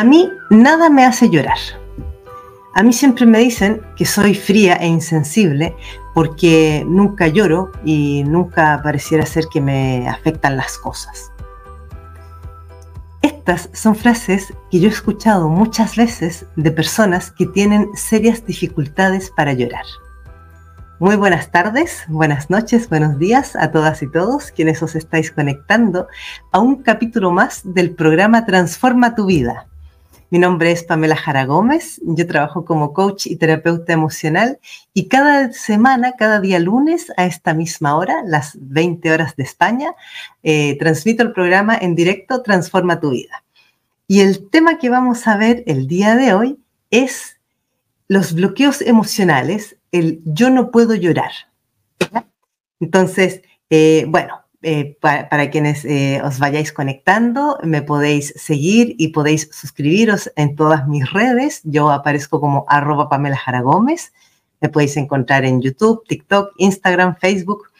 A mí nada me hace llorar. A mí siempre me dicen que soy fría e insensible porque nunca lloro y nunca pareciera ser que me afectan las cosas. Estas son frases que yo he escuchado muchas veces de personas que tienen serias dificultades para llorar. Muy buenas tardes, buenas noches, buenos días a todas y todos quienes os estáis conectando a un capítulo más del programa Transforma tu vida. Mi nombre es Pamela Jara Gómez, yo trabajo como coach y terapeuta emocional y cada semana, cada día lunes a esta misma hora, las 20 horas de España, eh, transmito el programa en directo Transforma tu vida. Y el tema que vamos a ver el día de hoy es los bloqueos emocionales el yo no puedo llorar. Entonces, eh, bueno, eh, para, quienes eh, os vayáis conectando, me podéis seguir y podéis suscribiros en todas mis redes. Yo aparezco como arroba Pamela Jara Gómez. Me podéis encontrar en YouTube, TikTok, Instagram, Facebook.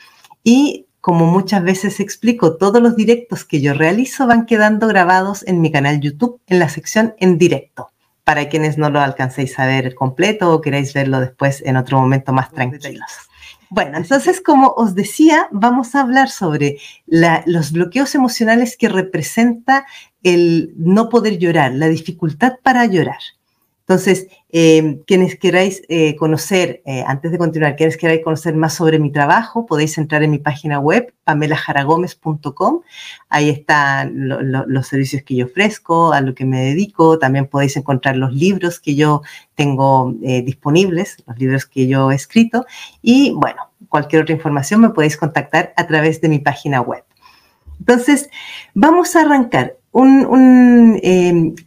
Y como muchas veces explico, todos los directos que yo realizo van quedando grabados en mi canal YouTube en la sección en directo para quienes no lo alcancéis a ver completo o queráis verlo después en otro momento más tranquilos. Bueno, entonces, como os decía, vamos a hablar sobre los bloqueos emocionales que representa el no poder llorar, la dificultad para llorar. Entonces, eh, quienes queráis eh, conocer, eh, antes de continuar, quienes queráis conocer más sobre mi trabajo, podéis entrar en mi página web, pamelajaragomez.com. Ahí están los servicios que yo ofrezco, a lo que me dedico. También podéis encontrar los libros que yo tengo disponibles, los libros que yo he escrito. Y bueno, cualquier otra información me podéis contactar a través de mi página web. Entonces, vamos a arrancar un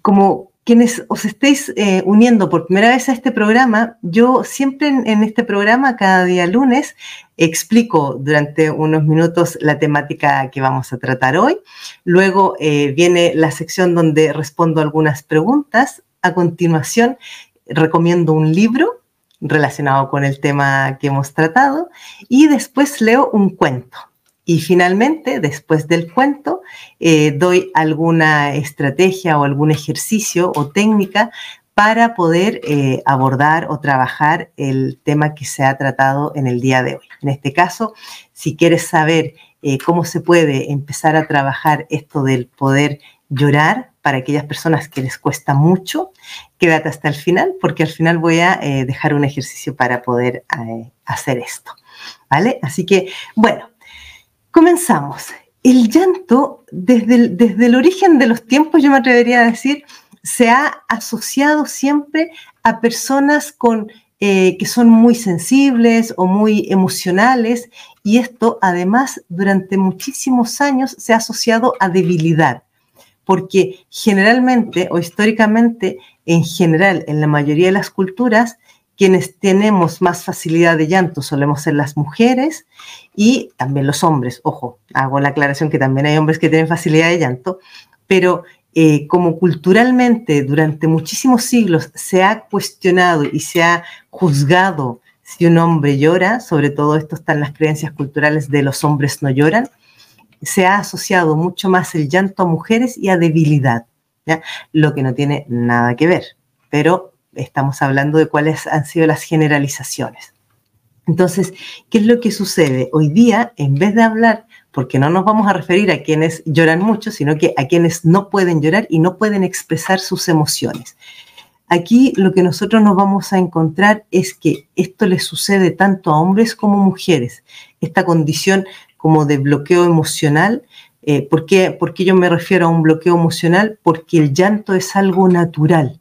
como quienes os estéis eh, uniendo por primera vez a este programa, yo siempre en, este programa, cada día lunes, explico durante unos minutos la temática que vamos a tratar hoy. Luego eh, viene la sección donde respondo algunas preguntas. A continuación, recomiendo un libro relacionado con el tema que hemos tratado y después leo un cuento. Y finalmente, después del cuento, eh, doy alguna estrategia o algún ejercicio o técnica para poder eh, abordar o trabajar el tema que se ha tratado en el día de hoy. En este caso, si quieres saber eh, cómo se puede empezar a trabajar esto del poder llorar para aquellas personas que les cuesta mucho, quédate hasta el final, porque al final voy a dejar un ejercicio para poder hacer esto. ¿Vale? Así que, bueno, Comenzamos. El llanto, desde el, desde el origen de los tiempos, yo me atrevería a decir, se ha asociado siempre a personas con, eh, que son muy sensibles o muy emocionales y esto además durante muchísimos años se ha asociado a debilidad, porque generalmente o históricamente, en general, en la mayoría de las culturas, quienes tenemos más facilidad de llanto solemos ser las mujeres y también los hombres. Ojo, hago la aclaración que también hay hombres que tienen facilidad de llanto, pero eh, como culturalmente durante muchísimos siglos se ha cuestionado y se ha juzgado si un hombre llora, sobre todo esto están las creencias culturales de los hombres no lloran, se ha asociado mucho más el llanto a mujeres y a debilidad, lo que no tiene nada que ver, pero estamos hablando de cuáles han sido las generalizaciones. Entonces, ¿qué es lo que sucede? Hoy día, en vez de hablar, porque no nos vamos a referir a quienes lloran mucho, sino que a quienes no pueden llorar y no pueden expresar sus emociones. Aquí lo que nosotros nos vamos a encontrar es que esto le sucede tanto a hombres como mujeres, esta condición como de bloqueo emocional. Eh, ¿por, qué, ¿Por qué yo me refiero a un bloqueo emocional? Porque el llanto es algo natural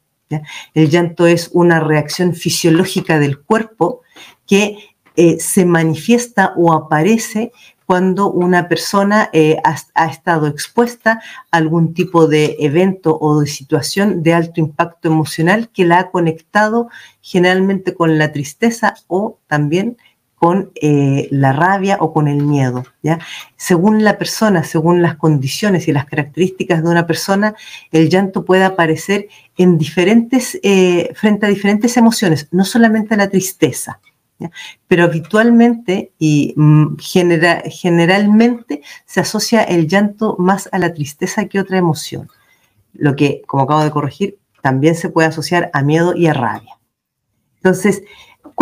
el llanto es una reacción fisiológica del cuerpo que eh, se manifiesta o aparece cuando una persona eh, ha, estado expuesta a algún tipo de evento o de situación de alto impacto emocional que la ha conectado generalmente con la tristeza o también con eh, la rabia o con el miedo. ¿ya? Según la persona, según las condiciones y las características de una persona, el llanto puede aparecer en diferentes, eh, frente a diferentes emociones, no solamente la tristeza. Pero habitualmente y mm, generalmente se asocia el llanto más a la tristeza que otra emoción. Lo que, como acabo de corregir, también se puede asociar a miedo y a rabia. Entonces,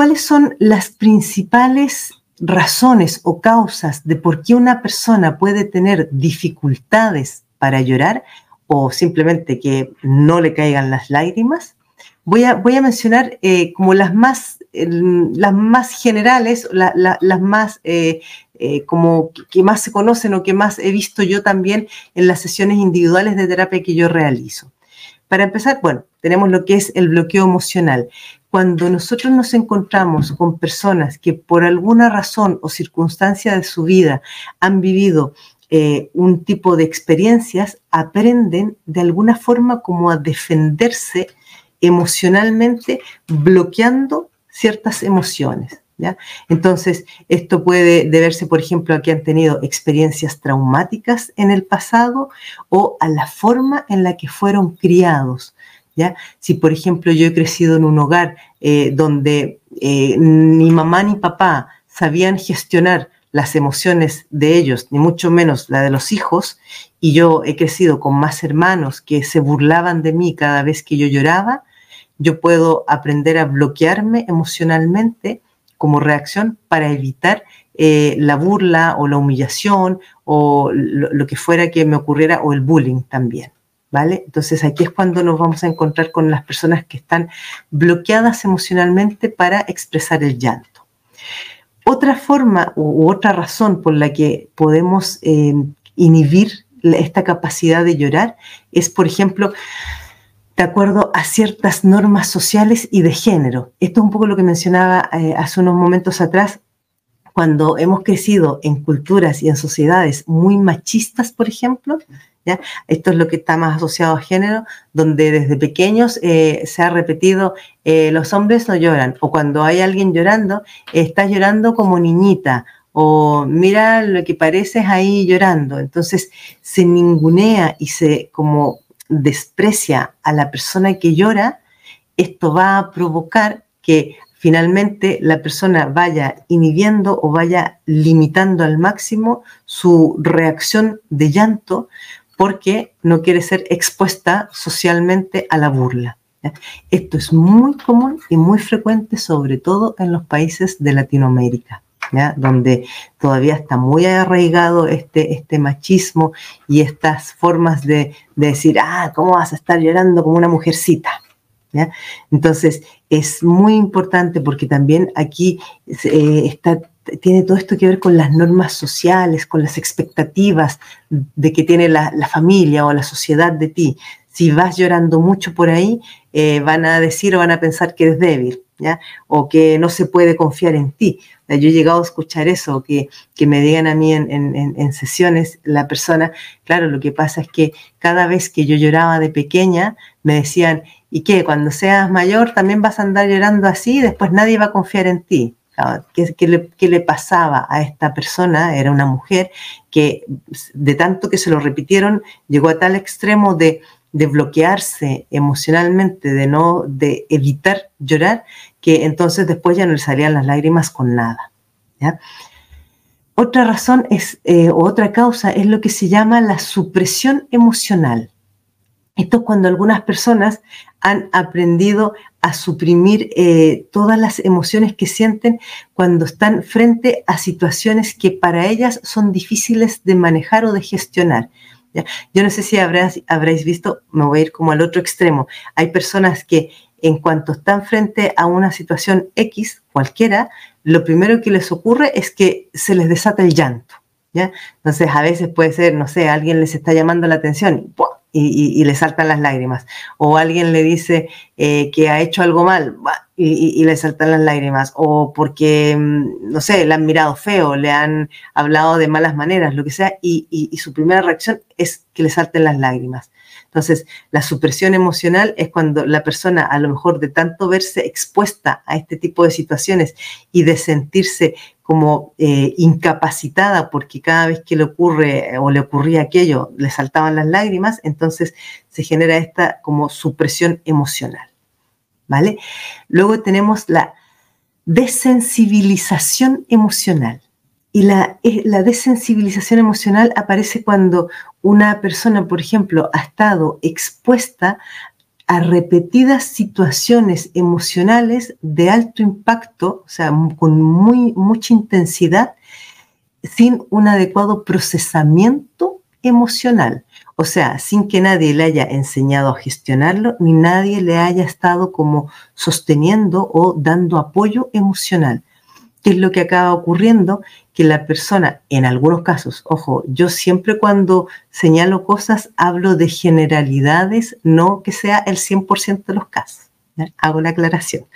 ¿cuáles son las principales razones o causas de por qué una persona puede tener dificultades para llorar o simplemente que no le caigan las lágrimas? Voy a, voy a mencionar eh, como las más, las más generales, las más eh, eh, como que más se conocen o que más he visto yo también en las sesiones individuales de terapia que yo realizo. Para empezar, bueno, tenemos lo que es el bloqueo emocional. Cuando nosotros nos encontramos con personas que por alguna razón o circunstancia de su vida han vivido un tipo de experiencias, aprenden de alguna forma como a defenderse emocionalmente bloqueando ciertas emociones. Entonces, esto puede deberse, por ejemplo, a que han tenido experiencias traumáticas en el pasado o a la forma en la que fueron criados. ¿ya? Si, por ejemplo, yo he crecido en un hogar eh, donde eh, ni mamá ni papá sabían gestionar las emociones de ellos, ni mucho menos la de los hijos, y yo he crecido con más hermanos que se burlaban de mí cada vez que yo lloraba, yo puedo aprender a bloquearme emocionalmente como reacción para evitar eh, la burla o la humillación o lo, que fuera que me ocurriera o el bullying también. ¿Vale? Entonces aquí es cuando nos vamos a encontrar con las personas que están bloqueadas emocionalmente para expresar el llanto. Otra forma u, otra razón por la que podemos eh, inhibir esta capacidad de llorar es, por ejemplo, de acuerdo a ciertas normas sociales y de género. Esto es un poco lo que mencionaba eh, hace unos momentos atrás, cuando hemos crecido en culturas y en sociedades muy machistas, por ejemplo, ¿ya? esto es lo que está más asociado a género, donde desde pequeños eh, se ha repetido, eh, los hombres no lloran, o cuando hay alguien llorando, está llorando como niñita, o mira lo que pareces ahí llorando. Entonces se ningunea y se como desprecia a la persona que llora, esto va a provocar que finalmente la persona vaya inhibiendo o vaya limitando al máximo su reacción de llanto porque no quiere ser expuesta socialmente a la burla. Esto es muy común y muy frecuente, sobre todo en los países de Latinoamérica donde todavía está muy arraigado este, este machismo y estas formas de, decir, ah, ¿cómo vas a estar llorando como una mujercita? Entonces, es muy importante porque también aquí eh, está, tiene todo esto que ver con las normas sociales, con las expectativas de que tiene la, familia o la sociedad de ti. Si vas llorando mucho por ahí, eh, van a decir o van a pensar que eres débil, O que no se puede confiar en ti. Yo he llegado a escuchar eso, que, me digan a mí en, sesiones la persona, claro, lo que pasa es que cada vez que yo lloraba de pequeña, me decían, ¿y qué? Cuando seas mayor también vas a andar llorando así, después nadie va a confiar en ti. ¿Qué, le, ¿Qué, le, pasaba a esta persona? Era una mujer que de tanto que se lo repitieron, llegó a tal extremo de, de bloquearse emocionalmente, de no, de evitar llorar, que entonces después ya no le salían las lágrimas con nada. Otra razón es, eh, o otra causa es lo que se llama la supresión emocional. Esto es cuando algunas personas han aprendido a suprimir eh, todas las emociones que sienten cuando están frente a situaciones que para ellas son difíciles de manejar o de gestionar. Yo no sé si habréis visto, me voy a ir como al otro extremo. Hay personas que en cuanto están frente a una situación X, cualquiera, lo primero que les ocurre es que se les desata el llanto. ¿ya? Entonces, a veces puede ser, no sé, alguien les está llamando la atención y, y, le saltan las lágrimas. O alguien le dice eh, que ha hecho algo mal y, le saltan las lágrimas. O porque, mm, no sé, le han mirado feo, le han hablado de malas maneras, lo que sea, y su primera reacción es que le salten las lágrimas. Entonces, la supresión emocional es cuando la persona, a lo mejor de tanto verse expuesta a este tipo de situaciones y de sentirse como eh, incapacitada porque cada vez que le ocurre o le ocurría aquello, le saltaban las lágrimas, entonces se genera esta como supresión emocional. ¿Vale? Luego tenemos la desensibilización emocional. Y la, desensibilización emocional aparece cuando una persona, por ejemplo, ha estado expuesta a repetidas situaciones emocionales de alto impacto, o sea, con muy, mucha intensidad, sin un adecuado procesamiento emocional. O sea, sin que nadie le haya enseñado a gestionarlo, ni nadie le haya estado como sosteniendo o dando apoyo emocional. ¿Qué es lo que acaba ocurriendo? Que la persona, en algunos casos, ojo, yo siempre cuando señalo cosas hablo de generalidades, no que sea el 100% de los casos. Hago la aclaración.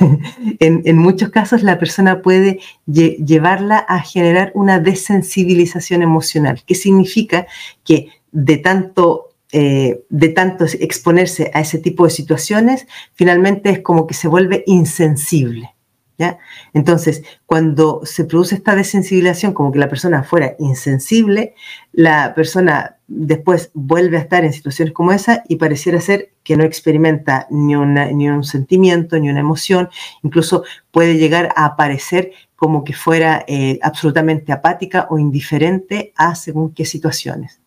en, muchos casos la persona puede llevarla a generar una desensibilización emocional, que significa que de tanto eh, de tanto exponerse a ese tipo de situaciones, finalmente es como que se vuelve insensible. ¿Ya? Entonces, cuando se produce esta desensibilización, como que la persona fuera insensible, la persona después vuelve a estar en situaciones como esa y pareciera ser que no experimenta ni, un sentimiento, ni una emoción, incluso puede llegar a aparecer como que fuera eh, absolutamente apática o indiferente a según qué situaciones.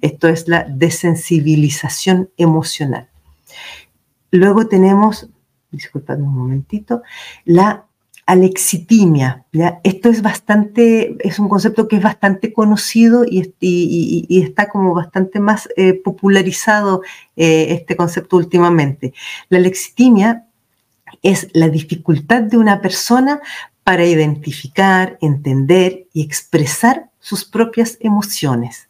Esto es la desensibilización emocional. Luego tenemos, disculpadme un momentito, la alexitimia. Esto es bastante, es un concepto que es bastante conocido y, está como bastante más eh, popularizado eh, este concepto últimamente. La alexitimia es la dificultad de una persona para identificar, entender y expresar sus propias emociones.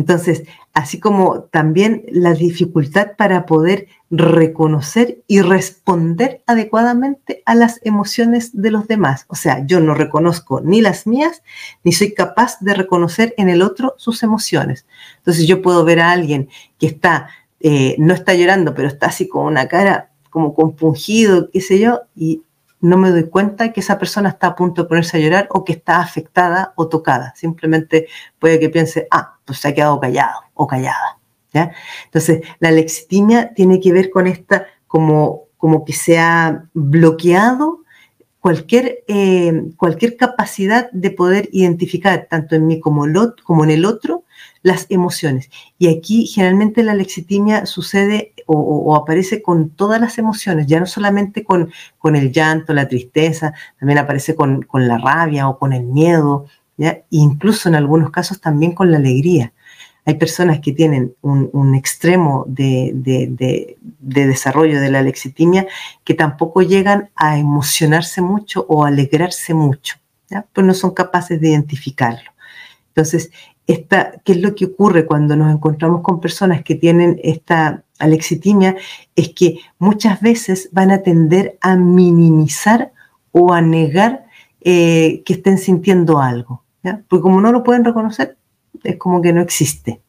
Entonces, así como también la dificultad para poder reconocer y responder adecuadamente a las emociones de los demás. O sea, yo no reconozco ni las mías, ni soy capaz de reconocer en el otro sus emociones. Entonces yo puedo ver a alguien que está, eh, no está llorando, pero está así con una cara como compungido, qué sé yo, y no me doy cuenta que esa persona está a punto de ponerse a llorar o que está afectada o tocada. Simplemente puede que piense, ah, pues se ha quedado callado o callada. ¿ya? Entonces, la lexitimia tiene que ver con esta, como, como que se ha bloqueado cualquier, eh, cualquier capacidad de poder identificar, tanto en mí como, como en el otro, las emociones. Y aquí generalmente la lexitimia sucede o, aparece con todas las emociones, ya no solamente con, con el llanto, la tristeza, también aparece con, la rabia o con el miedo, incluso en algunos casos también con la alegría. Hay personas que tienen un, extremo de, de, desarrollo de la lexitimia que tampoco llegan a emocionarse mucho o alegrarse mucho, pues no son capaces de identificarlo. Entonces, ¿qué es lo que ocurre cuando nos encontramos con personas que tienen esta alexitimia? Es que muchas veces van a tender a minimizar o a negar eh, que estén sintiendo algo. Porque como no lo pueden reconocer, es como que no existe.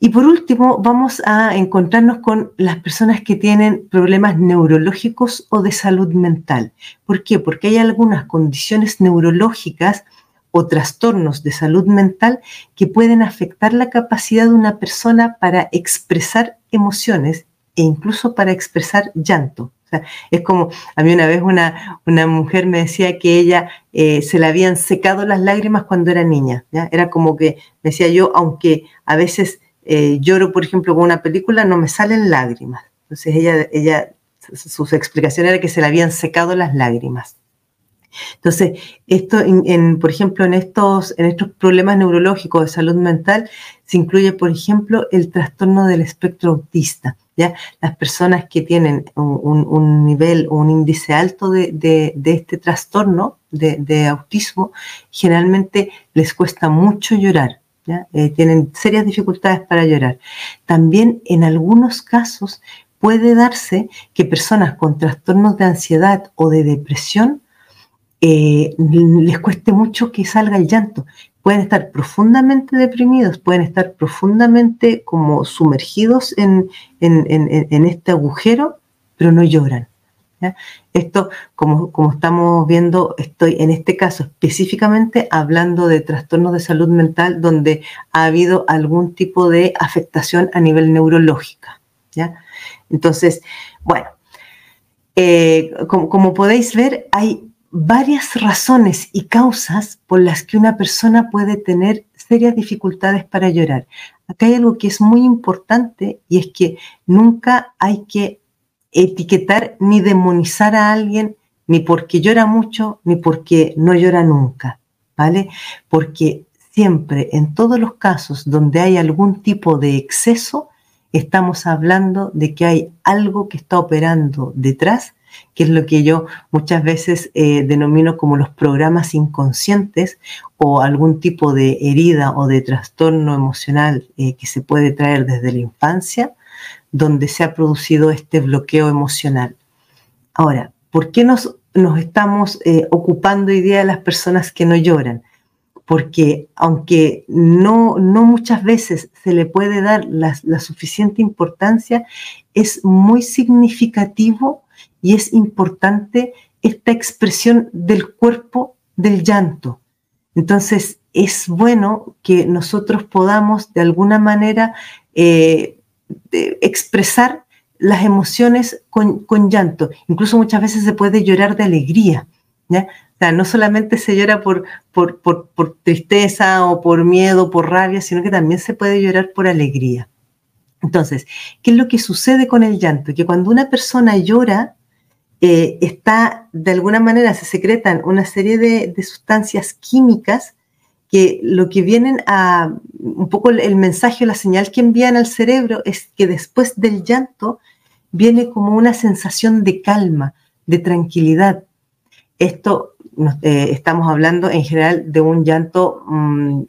Y por último, vamos a encontrarnos con las personas que tienen problemas neurológicos o de salud mental. ¿Por qué? Porque hay algunas condiciones neurológicas o trastornos de salud mental que pueden afectar la capacidad de una persona para expresar emociones e incluso para expresar llanto. es como, a mí una vez una, una mujer me decía que ella eh, se le habían secado las lágrimas cuando era niña. ¿ya? Era como que, me decía yo, aunque a veces eh, lloro, por ejemplo, con una película, no me salen lágrimas. Entonces ella, ella, su explicación era que se le habían secado las lágrimas. Entonces, esto, en, por ejemplo, en estos, en estos problemas neurológicos de salud mental, se incluye, por ejemplo, el trastorno del espectro autista. Las personas que tienen un, nivel o un índice alto de, este trastorno de, autismo, generalmente les cuesta mucho llorar. Eh, tienen serias dificultades para llorar. También en algunos casos puede darse que personas con trastornos de ansiedad o de depresión eh, les cueste mucho que salga el llanto. Pueden estar profundamente deprimidos, pueden estar profundamente como sumergidos en, este agujero, pero no lloran. Esto, como, como estamos viendo, estoy en este caso específicamente hablando de trastornos de salud mental donde ha habido algún tipo de afectación a nivel neurológica. ¿ya? Entonces, bueno, eh, como, como podéis ver, hay varias razones y causas por las que una persona puede tener serias dificultades para llorar. acá hay algo que es muy importante y es que nunca hay que etiquetar ni demonizar a alguien ni porque llora mucho ni porque no llora nunca, ¿vale? Porque siempre en todos los casos donde hay algún tipo de exceso, estamos hablando de que hay algo que está operando detrás, que es lo que yo muchas veces eh, denomino como los programas inconscientes o algún tipo de herida o de trastorno emocional eh, que se puede traer desde la infancia, donde se ha producido este bloqueo emocional. Ahora, ¿por qué nos, nos estamos eh, ocupando hoy día de las personas que no lloran? porque aunque no, no muchas veces se le puede dar la, suficiente importancia, es muy significativo y es importante esta expresión del cuerpo del llanto. Entonces, es bueno que nosotros podamos de alguna manera eh, expresar las emociones con, con, llanto. Incluso muchas veces se puede llorar de alegría. ¿ya? O sea, no solamente se llora por, por, por, tristeza o por miedo, por rabia, sino que también se puede llorar por alegría. Entonces, ¿qué es lo que sucede con el llanto? Que cuando una persona llora, eh, está, de alguna manera, se secretan una serie de, sustancias químicas que lo que vienen a, un poco el mensaje o la señal que envían al cerebro es que después del llanto viene como una sensación de calma, de tranquilidad. Esto eh, estamos hablando en general de un llanto mm,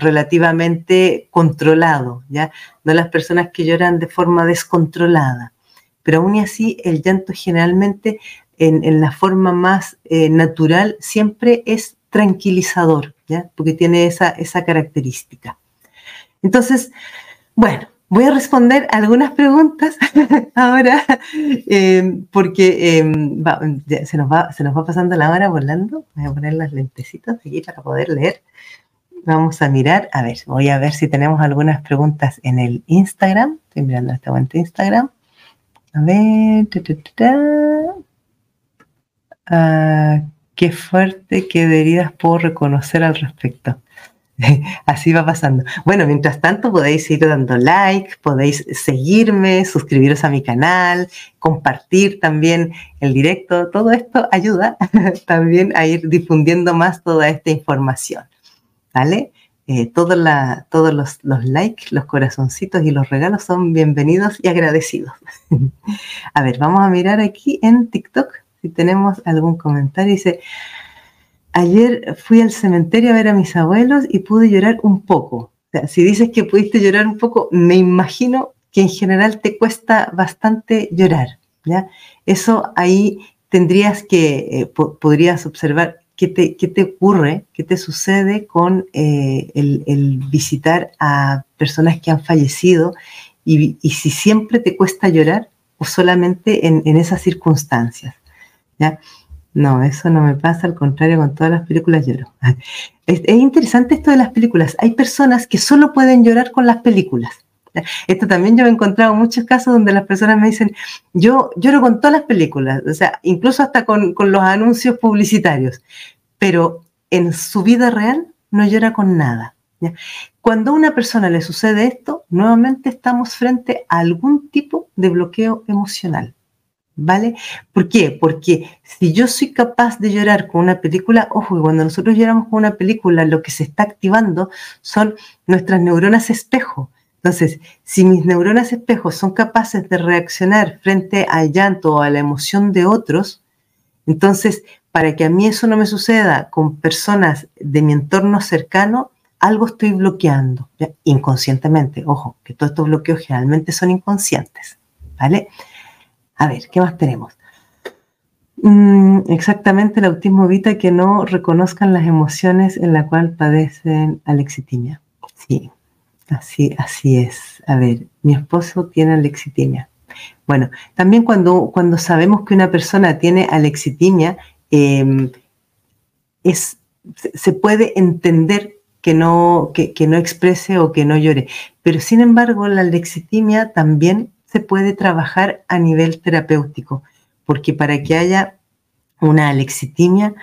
relativamente controlado, ¿ya? No las personas que lloran de forma descontrolada. Pero aún así, el llanto generalmente en, la forma más eh, natural siempre es tranquilizador, ¿ya? Porque tiene esa, esa característica. Entonces, bueno, Voy a responder algunas preguntas ahora, em, porque em, se, nos va, se nos va pasando la hora volando. Voy a poner las lentecitas aquí para poder leer. Vamos a mirar, a ver, voy a ver si tenemos algunas preguntas en el Instagram. Estoy mirando este momento Instagram. A ver. Ah, qué fuerte, qué heridas puedo reconocer al respecto. Así va pasando. Bueno, mientras tanto podéis ir dando like, podéis seguirme, suscribiros a mi canal, compartir también el directo. Todo esto ayuda también a ir difundiendo más toda esta información. ¿Vale? Eh, todos los, likes, los corazoncitos y los regalos son bienvenidos y agradecidos. a ver, vamos a mirar aquí en TikTok si tenemos algún comentario. Dice, ayer fui al cementerio a ver a mis abuelos y pude llorar un poco. Si dices que pudiste llorar un poco, me imagino que en general te cuesta bastante llorar. ¿ya? Eso ahí tendrías que, eh, podrías observar qué te, qué te, ocurre, qué te sucede con eh, el, visitar a personas que han fallecido y, si siempre te cuesta llorar o solamente en, en esas circunstancias. ¿ya? No, eso no me pasa, al contrario, con todas las películas lloro. Es, interesante esto de las películas. Hay personas que solo pueden llorar con las películas. Esto también yo he encontrado muchos casos donde las personas me dicen, yo lloro con todas las películas, o sea, incluso hasta con, con los anuncios publicitarios, pero en su vida real no llora con nada. Cuando a una persona le sucede esto, nuevamente estamos frente a algún tipo de bloqueo emocional. ¿Vale? ¿Por qué? Porque si yo soy capaz de llorar con una película, ojo, cuando nosotros lloramos con una película, lo que se está activando son nuestras neuronas espejo. Entonces, si mis neuronas espejo son capaces de reaccionar frente al llanto o a la emoción de otros, entonces, para que a mí eso no me suceda con personas de mi entorno cercano, algo estoy bloqueando, inconscientemente. Ojo, que todos estos bloqueos generalmente son inconscientes, ¿vale? A ver, ¿qué más tenemos? Mm, exactamente, el autismo evita que no reconozcan las emociones en la cual padecen alexitimia. Sí, así, así es. A ver, mi esposo tiene alexitimia. Bueno, también cuando, cuando sabemos que una persona tiene alexitimia, em, es, se puede entender que no, que, que no exprese o que no llore. Pero sin embargo, la alexitimia también se puede trabajar a nivel terapéutico, porque para que haya una alexitimia,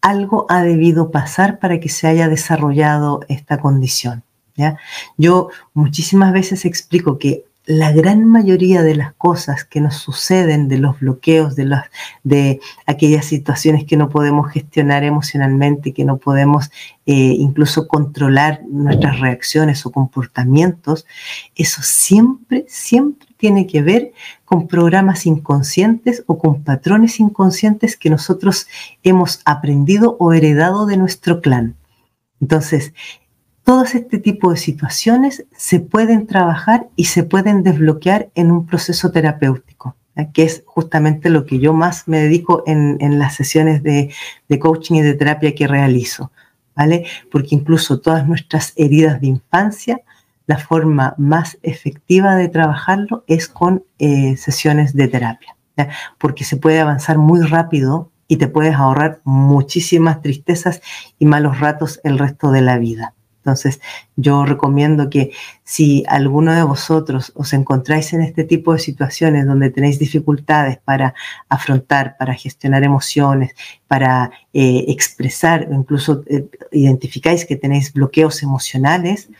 algo ha debido pasar para que se haya desarrollado esta condición. Yo muchísimas veces explico que la gran mayoría de las cosas que nos suceden, de los bloqueos, de, de aquellas situaciones que no podemos gestionar emocionalmente, que no podemos eh, incluso controlar nuestras reacciones o comportamientos, eso siempre, siempre tiene que ver con programas inconscientes o con patrones inconscientes que nosotros hemos aprendido o heredado de nuestro clan. Entonces, todos este tipo de situaciones se pueden trabajar y se pueden desbloquear en un proceso terapéutico, que es justamente lo que yo más me dedico en, las sesiones de, coaching y de terapia que realizo, ¿vale? Porque incluso todas nuestras heridas de infancia, la forma más efectiva de trabajarlo es con eh, sesiones de terapia, porque se puede avanzar muy rápido y te puedes ahorrar muchísimas tristezas y malos ratos el resto de la vida. Entonces, yo recomiendo que si alguno de vosotros os encontráis en este tipo de situaciones donde tenéis dificultades para afrontar, para gestionar emociones, para eh, expresar, incluso eh, identificáis que tenéis bloqueos emocionales,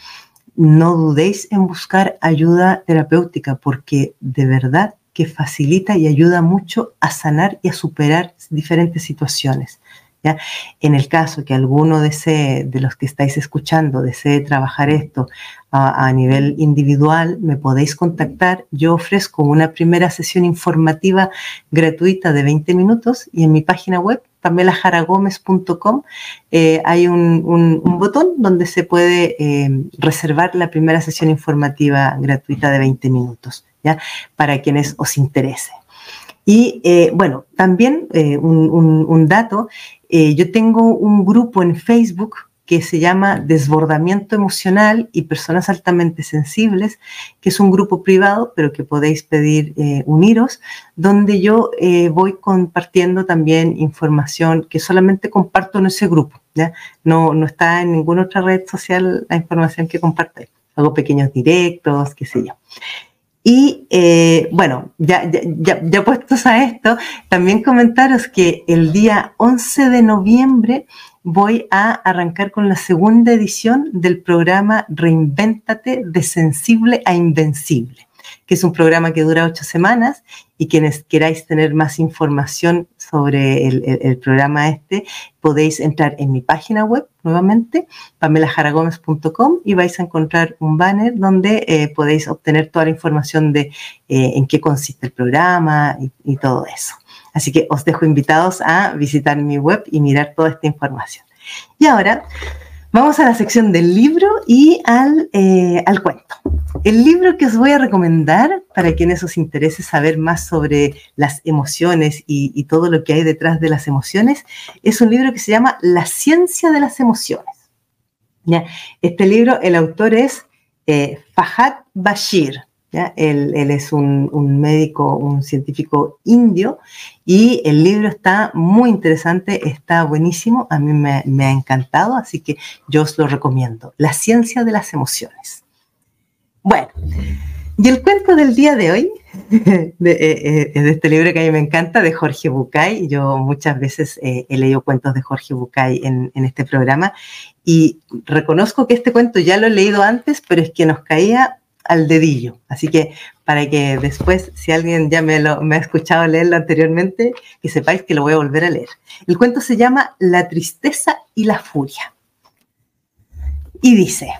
no dudéis en buscar ayuda terapéutica porque de verdad que facilita y ayuda mucho a sanar y a superar diferentes situaciones. En el caso que alguno de los que estáis escuchando, desee trabajar esto a, nivel individual, me podéis contactar. Yo ofrezco una primera sesión informativa gratuita de 20 minutos y en mi página web, pamelajaragomez.com, eh, hay un, botón donde se puede eh, reservar la primera sesión informativa gratuita de 20 minutos, ¿ya? Para quienes os interese. Y eh, bueno, también un, dato eh, yo tengo un grupo en Facebook que se llama Desbordamiento Emocional y Personas Altamente Sensibles, que es un grupo privado, pero que podéis pedir eh, uniros, donde yo eh, voy compartiendo también información que solamente comparto en ese grupo. No, no está en ninguna otra red social la información que comparto. Hago pequeños directos, qué sé yo. Y eh, bueno, ya, ya, ya, puestos a esto, también comentaros que el día 11 de noviembre voy a arrancar con la segunda edición del programa Reinvéntate de sensible a invencible que es un programa que dura ocho semanas y quienes queráis tener más información sobre el, programa este, podéis entrar en mi página web nuevamente, pamelajaragomez.com y vais a encontrar un banner donde eh, podéis obtener toda la información de eh, en qué consiste el programa y todo eso. Así que os dejo invitados a visitar mi web y mirar toda esta información. Y ahora Vamos a la sección del libro y eh, al, cuento. El libro que os voy a recomendar para quienes os interese saber más sobre las emociones y, todo lo que hay detrás de las emociones es un libro que se llama La ciencia de las emociones. Este libro, el autor es eh, Fahad Bashir. Él, es un, médico, un científico indio y el libro está muy interesante, está buenísimo, a mí me, ha encantado, así que yo os lo recomiendo. La ciencia de las emociones. Bueno, y el cuento del día de hoy, eh, eh, de, este libro que a mí me encanta, de Jorge Bucay. Yo muchas veces eh, he leído cuentos de Jorge Bucay en, este programa y reconozco que este cuento ya lo he leído antes, pero es que nos caía al dedillo. Así que para que después, si alguien ya me, lo, ha escuchado leerlo anteriormente, que sepáis que lo voy a volver a leer. El cuento se llama La tristeza y la furia. Y dice,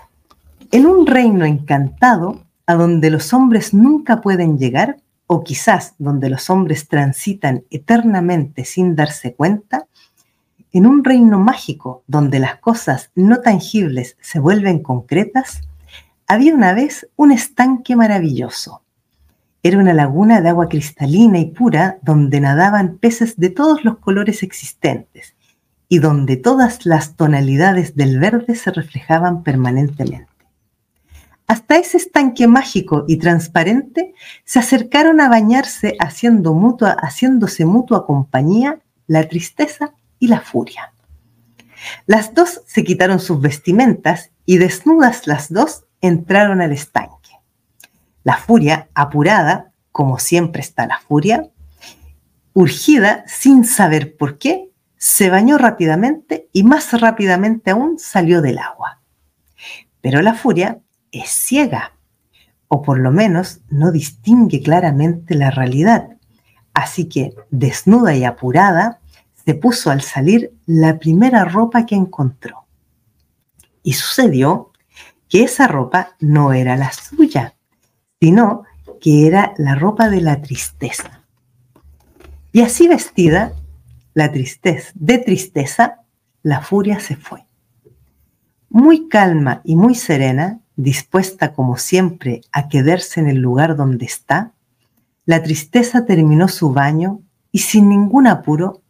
en un reino encantado, a donde los hombres nunca pueden llegar, o quizás donde los hombres transitan eternamente sin darse cuenta, en un reino mágico donde las cosas no tangibles se vuelven concretas, había una vez un estanque maravilloso. Era una laguna de agua cristalina y pura donde nadaban peces de todos los colores existentes y donde todas las tonalidades del verde se reflejaban permanentemente. Hasta ese estanque mágico y transparente se acercaron a bañarse haciendo mutua, haciéndose mutua compañía la tristeza y la furia. Las dos se quitaron sus vestimentas y desnudas las dos entraron al estanque. La furia, apurada, como siempre está la furia, urgida, sin saber por qué, se bañó rápidamente y más rápidamente aún salió del agua. Pero la furia es ciega, o por lo menos no distingue claramente la realidad. Así que, desnuda y apurada, se puso al salir la primera ropa que encontró. Y sucedió que esa ropa no era la suya, sino que era la ropa de la tristeza. Y así vestida, la tristeza, de tristeza, la furia se fue. Muy calma y muy serena, dispuesta como siempre a quedarse en el lugar donde está, la tristeza terminó su baño y sin ningún apuro,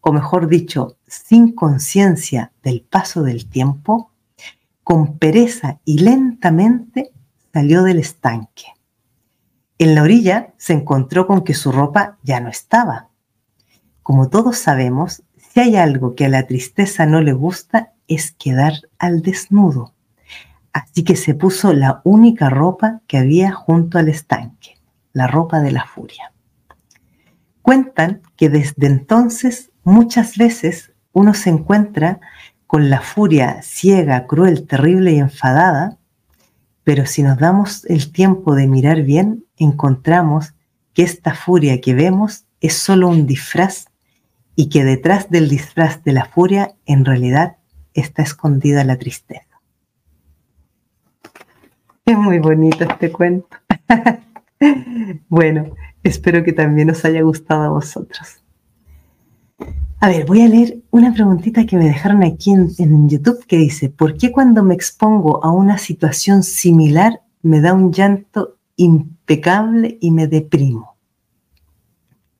o mejor dicho, sin conciencia del paso del tiempo, con pereza y lentamente salió del estanque. En la orilla se encontró con que su ropa ya no estaba. Como todos sabemos, si hay algo que a la tristeza no le gusta es quedar al desnudo. Así que se puso la única ropa que había junto al estanque, la ropa de la furia. Cuentan que desde entonces muchas veces uno se encuentra con la furia ciega, cruel, terrible y enfadada, pero si nos damos el tiempo de mirar bien, encontramos que esta furia que vemos es solo un disfraz y que detrás del disfraz de la furia en realidad está escondida la tristeza. Es muy bonito este cuento. bueno, espero que también os haya gustado a vosotros. A ver, voy a leer una preguntita que me dejaron aquí en, YouTube que dice, ¿por qué cuando me expongo a una situación similar me da un llanto impecable y me deprimo?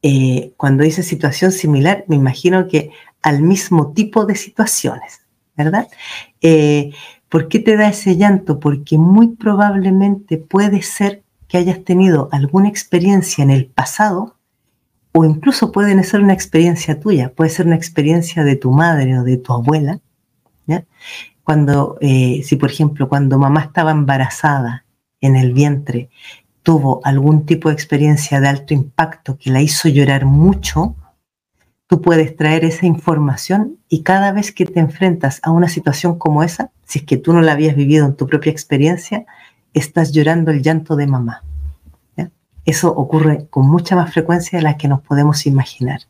Eh, cuando dice situación similar, me imagino que al mismo tipo de situaciones, ¿verdad? Eh, ¿Por qué te da ese llanto? Porque muy probablemente puede ser que hayas tenido alguna experiencia en el pasado o incluso puede ser una experiencia tuya, puede ser una experiencia de tu madre o de tu abuela. Cuando, eh, si por ejemplo, cuando mamá estaba embarazada en el vientre, tuvo algún tipo de experiencia de alto impacto que la hizo llorar mucho, tú puedes traer esa información y cada vez que te enfrentas a una situación como esa, si es que tú no la habías vivido en tu propia experiencia, estás llorando el llanto de mamá. Eso ocurre con mucha más frecuencia de la que nos podemos imaginar.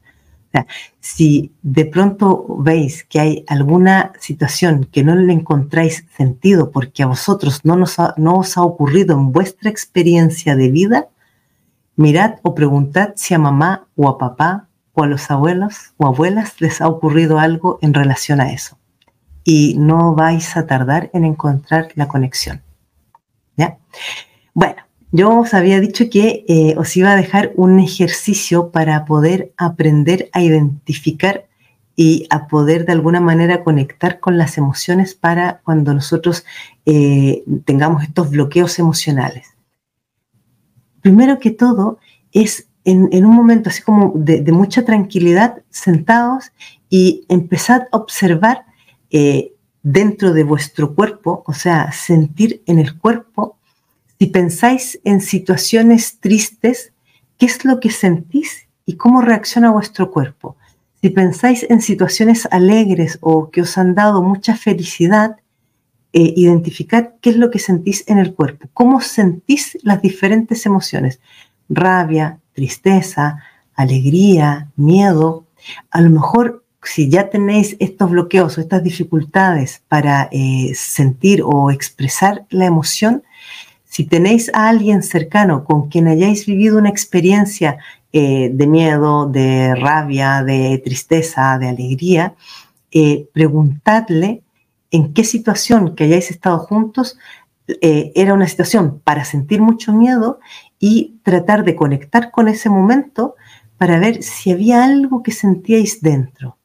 si de pronto veis que hay alguna situación que no le encontráis sentido porque a vosotros no, no os ha ocurrido en vuestra experiencia de vida, mirad o preguntad si a mamá o a papá o a los abuelos o abuelas les ha ocurrido algo en relación a eso. Y no vais a tardar en encontrar la conexión. ¿Ya? Bueno, yo os había dicho que eh, os iba a dejar un ejercicio para poder aprender a identificar y a poder de alguna manera conectar con las emociones para cuando nosotros eh, tengamos estos bloqueos emocionales. Primero que todo es en, un momento así como de, mucha tranquilidad, sentados y empezad a observar eh, dentro de vuestro cuerpo, o sea, sentir en el cuerpo si pensáis en situaciones tristes, ¿qué es lo que sentís y cómo reacciona vuestro cuerpo? Si pensáis en situaciones alegres o que os han dado mucha felicidad, eh, identificad qué es lo que sentís en el cuerpo, cómo sentís las diferentes emociones, rabia, tristeza, alegría, miedo. A lo mejor si ya tenéis estos bloqueos o estas dificultades para eh, sentir o expresar la emoción, si tenéis a alguien cercano con quien hayáis vivido una experiencia eh, de miedo, de rabia, de tristeza, de alegría, eh, preguntadle en qué situación que hayáis estado juntos eh, era una situación para sentir mucho miedo y tratar de conectar con ese momento para ver si había algo que sentíais dentro.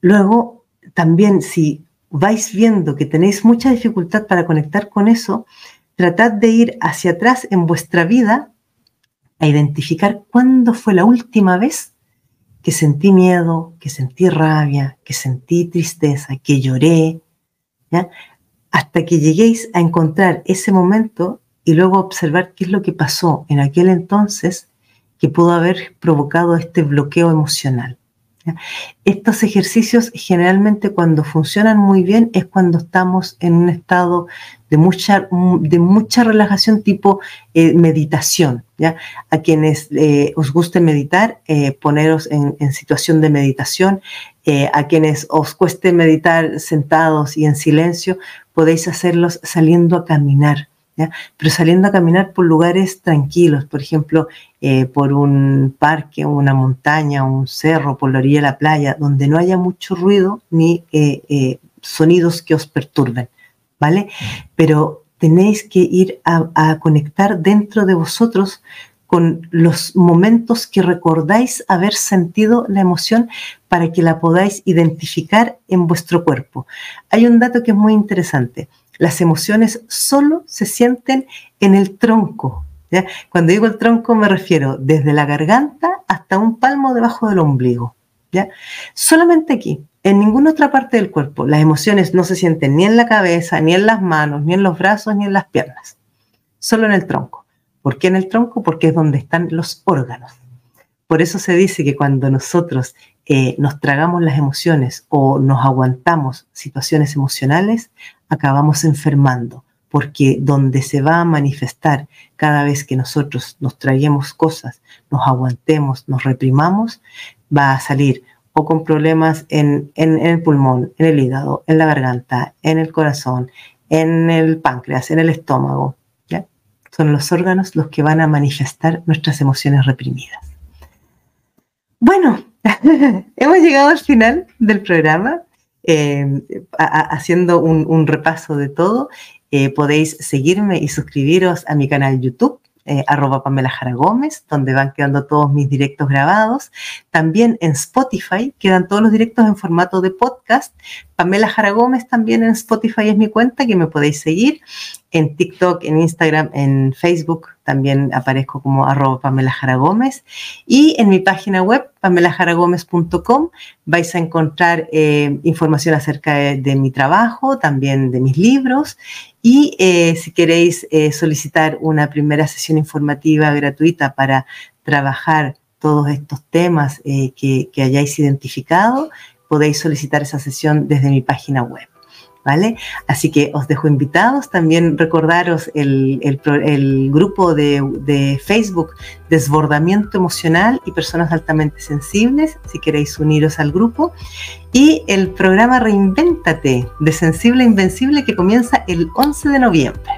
Luego, también si vais viendo que tenéis mucha dificultad para conectar con eso, tratad de ir hacia atrás en vuestra vida a identificar cuándo fue la última vez que sentí miedo, que sentí rabia, que sentí tristeza, que lloré, hasta que lleguéis a encontrar ese momento y luego observar qué es lo que pasó en aquel entonces que pudo haber provocado este bloqueo emocional. Estos ejercicios generalmente cuando funcionan muy bien es cuando estamos en un estado de mucha, de mucha relajación tipo eh, meditación. ¿ya? A quienes eh, os guste meditar, eh, poneros en, situación de meditación. a quienes os cueste meditar sentados y en silencio, podéis hacerlos saliendo a caminar. Pero saliendo a caminar por lugares tranquilos, por ejemplo, eh, por un parque, una montaña, un cerro, por la orilla de la playa, donde no haya mucho ruido ni eh, eh, sonidos que os perturben, ¿vale? Pero tenéis que ir a, conectar dentro de vosotros con los momentos que recordáis haber sentido la emoción para que la podáis identificar en vuestro cuerpo. Hay un dato que es muy interesante las emociones solo se sienten en el tronco. Cuando digo el tronco me refiero desde la garganta hasta un palmo debajo del ombligo. ¿ya? Solamente aquí, en ninguna otra parte del cuerpo, las emociones no se sienten ni en la cabeza, ni en las manos, ni en los brazos, ni en las piernas. Solo en el tronco. ¿Por qué en el tronco? Porque es donde están los órganos. Por eso se dice que cuando nosotros eh, nos tragamos las emociones o nos aguantamos situaciones emocionales, acabamos enfermando, porque donde se va a manifestar cada vez que nosotros nos traguemos cosas, nos aguantemos, nos reprimamos, va a salir o con problemas en, el pulmón, en el hígado, en la garganta, en el corazón, en el páncreas, en el estómago. Son los órganos los que van a manifestar nuestras emociones reprimidas. Bueno, hemos llegado al final del programa. Em, haciendo un, repaso de todo, eh, podéis seguirme y suscribiros a mi canal YouTube. Eh, arroba Pamela Jara Gómez, donde van quedando todos mis directos grabados. También en Spotify quedan todos los directos en formato de podcast. Pamela Jara Gómez también en Spotify es mi cuenta que me podéis seguir. En TikTok, en Instagram, en Facebook también aparezco como arroba Pamela Jara Gómez. Y en mi página web, pamelajaragómez.com, vais a encontrar eh, información acerca de, mi trabajo, también de mis libros. Y eh, si queréis eh, solicitar una primera sesión informativa gratuita para trabajar todos estos temas que, que hayáis identificado, podéis solicitar esa sesión desde mi página web. ¿Vale? Así que os dejo invitados. También recordaros el, grupo de, Facebook Desbordamiento Emocional y Personas Altamente Sensibles, si queréis uniros al grupo. Y el programa Reinvéntate de Sensible Invencible que comienza el 11 de noviembre.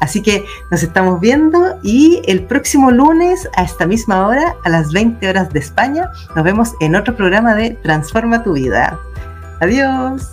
Así que nos estamos viendo y el próximo lunes a esta misma hora, a las 20 horas de España, nos vemos en otro programa de Transforma tu vida. Adiós.